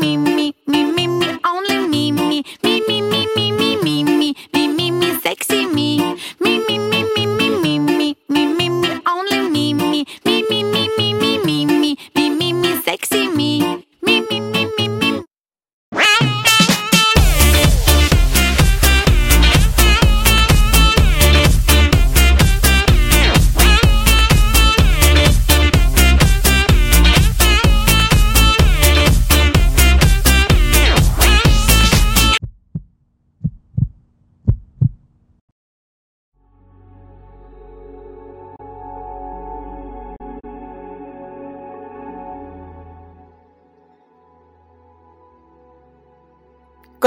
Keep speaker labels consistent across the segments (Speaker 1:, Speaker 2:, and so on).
Speaker 1: me, me, me, me, me, only me, me, me, me, me, me, me, me, me, me, me, sexy me.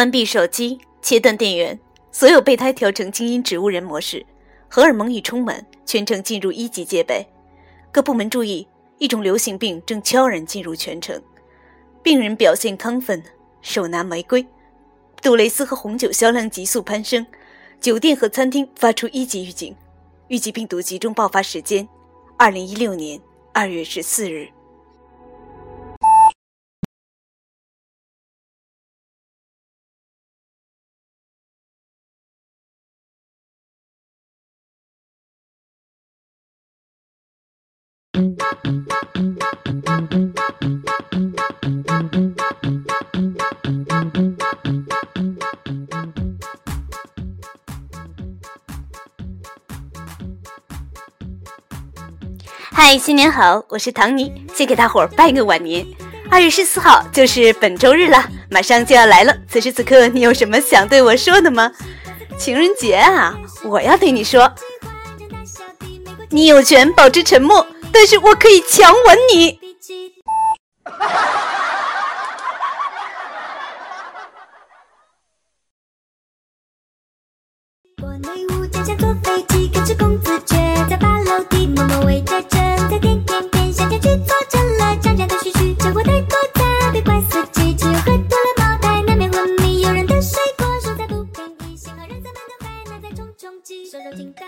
Speaker 2: 关闭手机，切断电源，所有备胎调成静音植物人模式，荷尔蒙已充满，全程进入一级戒备。各部门注意，一种流行病正悄然进入全城。病人表现亢奋，手拿玫瑰。杜蕾斯和红酒销量急速攀升，酒店和餐厅发出一级预警。预计病毒集中爆发时间：二零一六年二月十四日。嗨，新年好！我是唐尼，先给大伙儿拜个晚年。二月十四号就是本周日了，马上就要来了。此时此刻，你有什么想对我说的吗？情人节啊，我要对你说，你有权保持沉默，但是我可以强吻你。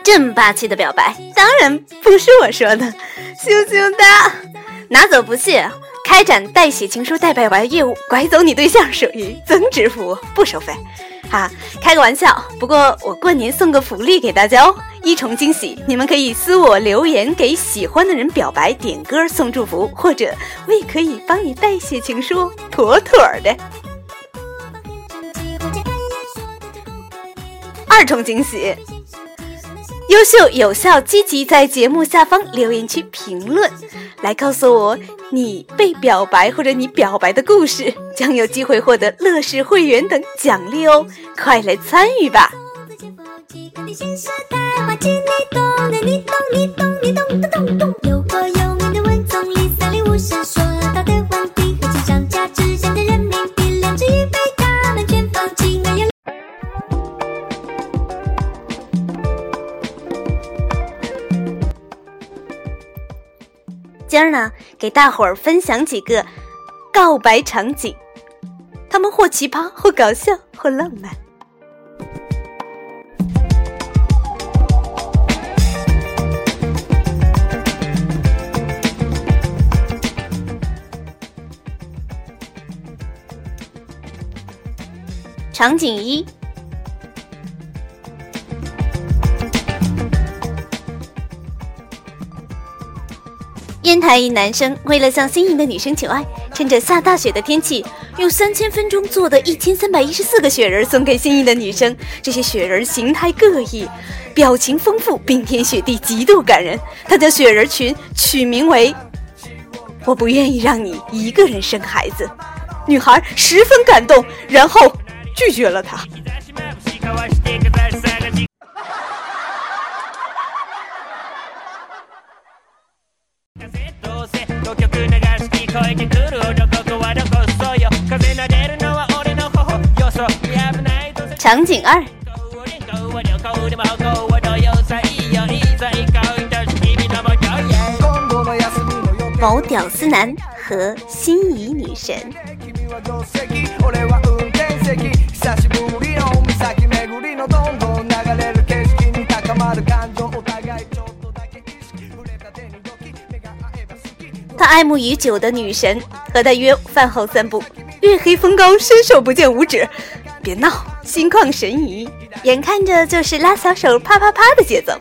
Speaker 2: 这么霸气的表白，当然不是我说的，羞羞哒，拿走不谢。开展代写情书、代表白业务，拐走你对象属于增值服务，不收费。哈，开个玩笑。不过我过年送个福利给大家哦，一重惊喜！你们可以私我留言给喜欢的人表白、点歌、送祝福，或者我也可以帮你代写情书，妥妥的。二重惊喜！优秀、有效、积极，在节目下方留言区评论，来告诉我你被表白或者你表白的故事，将有机会获得乐视会员等奖励哦！快来参与吧！有今儿呢，给大伙儿分享几个告白场景，他们或奇葩，或搞笑，或浪漫。场景一。烟台一男生为了向心仪的女生求爱，趁着下大雪的天气，用三千分钟做的一千三百一十四个雪人送给心仪的女生。这些雪人形态各异，表情丰富，冰天雪地，极度感人。他将雪人群取名为“我不愿意让你一个人生孩子”。女孩十分感动，然后拒绝了他。场景二，某屌丝男和心仪女神。爱慕已久的女神和他约饭后散步，月黑风高，伸手不见五指。别闹，心旷神怡，眼看着就是拉小手啪啪啪的节奏。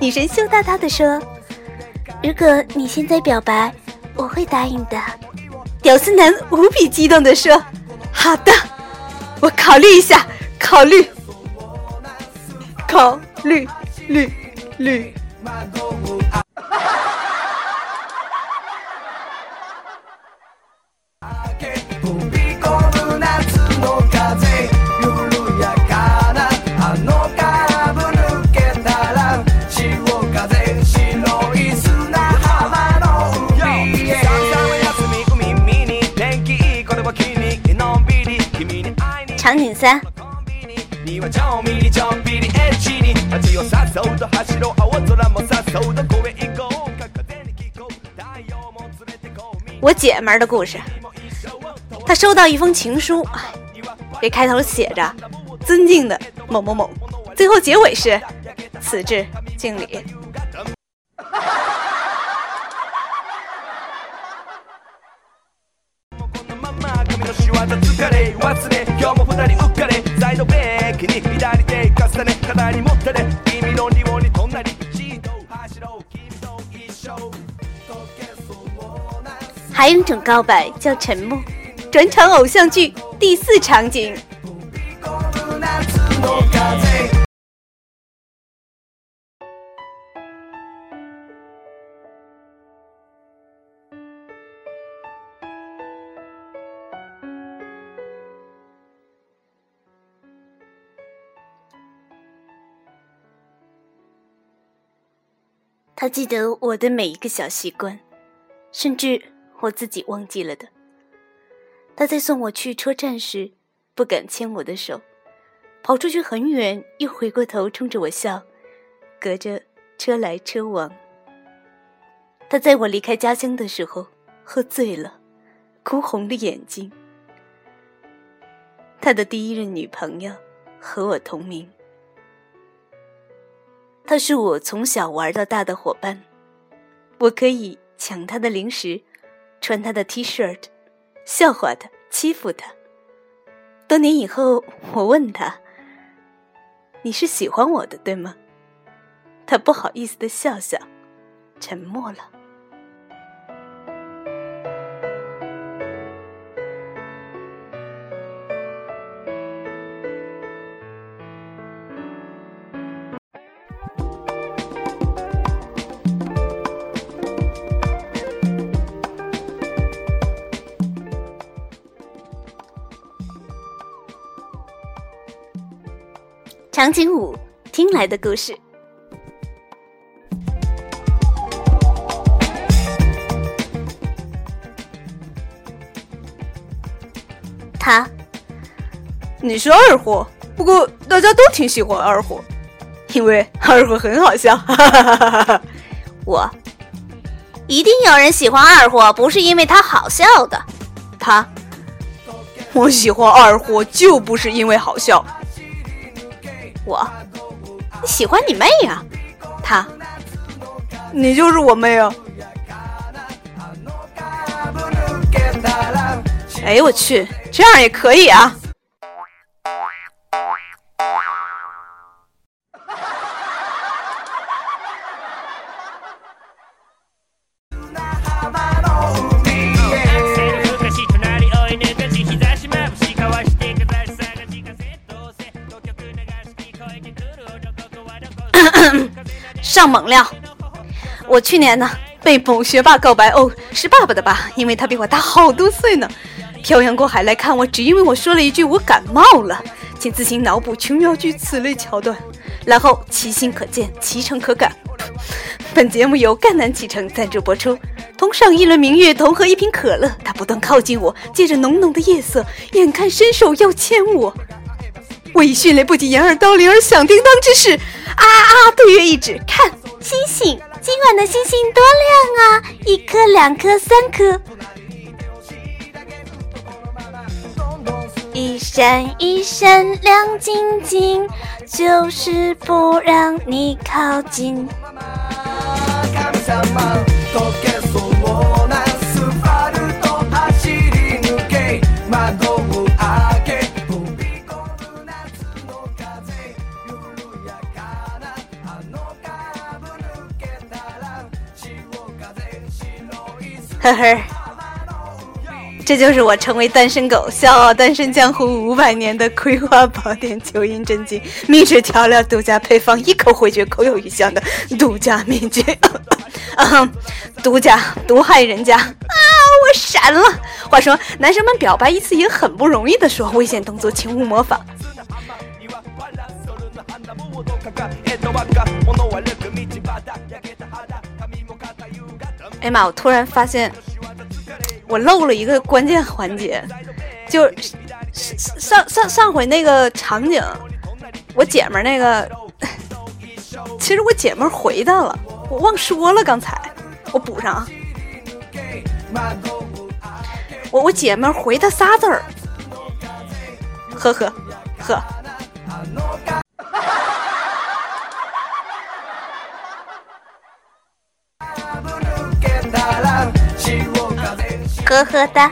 Speaker 2: 女神羞答答的说：“如果你现在表白，我会答应的。”屌丝男无比激动的说：“好的，我考虑一下，考虑，考虑，虑，虑。”三。我姐们儿的故事。她收到一封情书，这开头写着“尊敬的某某某”，最后结尾是“此致敬礼”。还有一种告白叫沉默。转场偶像剧第四场景。他记得我的每一个小习惯，甚至我自己忘记了的。他在送我去车站时，不敢牵我的手，跑出去很远，又回过头冲着我笑，隔着车来车往。他在我离开家乡的时候喝醉了，哭红了眼睛。他的第一任女朋友和我同名。他是我从小玩到大的伙伴，我可以抢他的零食，穿他的 T 恤，笑话他，欺负他。多年以后，我问他：“你是喜欢我的，对吗？”他不好意思的笑笑，沉默了。场景五，听来的故事。他，
Speaker 3: 你是二货，不过大家都挺喜欢二货，因为二货很好笑。哈哈哈哈哈！
Speaker 2: 我，一定有人喜欢二货，不是因为他好笑的。
Speaker 3: 他，我喜欢二货就不是因为好笑。
Speaker 2: 我，你喜欢你妹呀？他，
Speaker 3: 你就是我妹啊！
Speaker 2: 哎呦我去，这样也可以啊！上猛料！我去年呢被某学霸告白哦，是爸爸的吧？因为他比我大好多岁呢。漂洋过海来看我，只因为我说了一句我感冒了，请自行脑补琼瑶剧此类桥段。然后其心可见，其诚可感。本节目由赣南启程赞助播出。同上一轮明月，同喝一瓶可乐。他不断靠近我，借着浓浓的夜色，眼看伸手要牵我。我以迅雷不及掩耳盗铃而响叮当之势，啊啊！对月一指，看星星，今晚的星星多亮啊！一颗、两颗、三颗，一闪一闪亮晶晶，就是不让你靠近。呵呵。这就是我成为单身狗、笑傲单身江湖五百年的葵花宝典九阴真经秘制调料独家配方，一口回绝，口有余香的独家秘诀。啊，独家毒害人家啊！我闪了。话说，男生们表白一次也很不容易的，说危险动作请勿模仿。哎呀妈！我突然发现。我漏了一个关键环节，就上上上回那个场景，我姐们儿那个，其实我姐们儿回答了，我忘说了，刚才我补上啊。我我姐们儿回他仨字儿，呵呵呵。呵呵哒。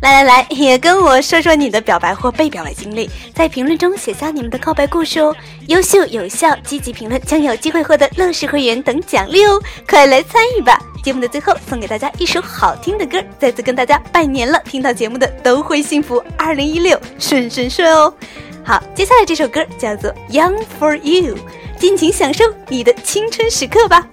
Speaker 2: 来来来，也跟我说说你的表白或被表白经历，在评论中写下你们的告白故事哦。优秀有效、积极评论将有机会获得乐视会员等奖励哦，快来参与吧！节目的最后送给大家一首好听的歌，再次跟大家拜年了，听到节目的都会幸福，二零一六顺顺顺哦。好接下来这首歌叫做 young for you 尽情享受你的青春时刻吧。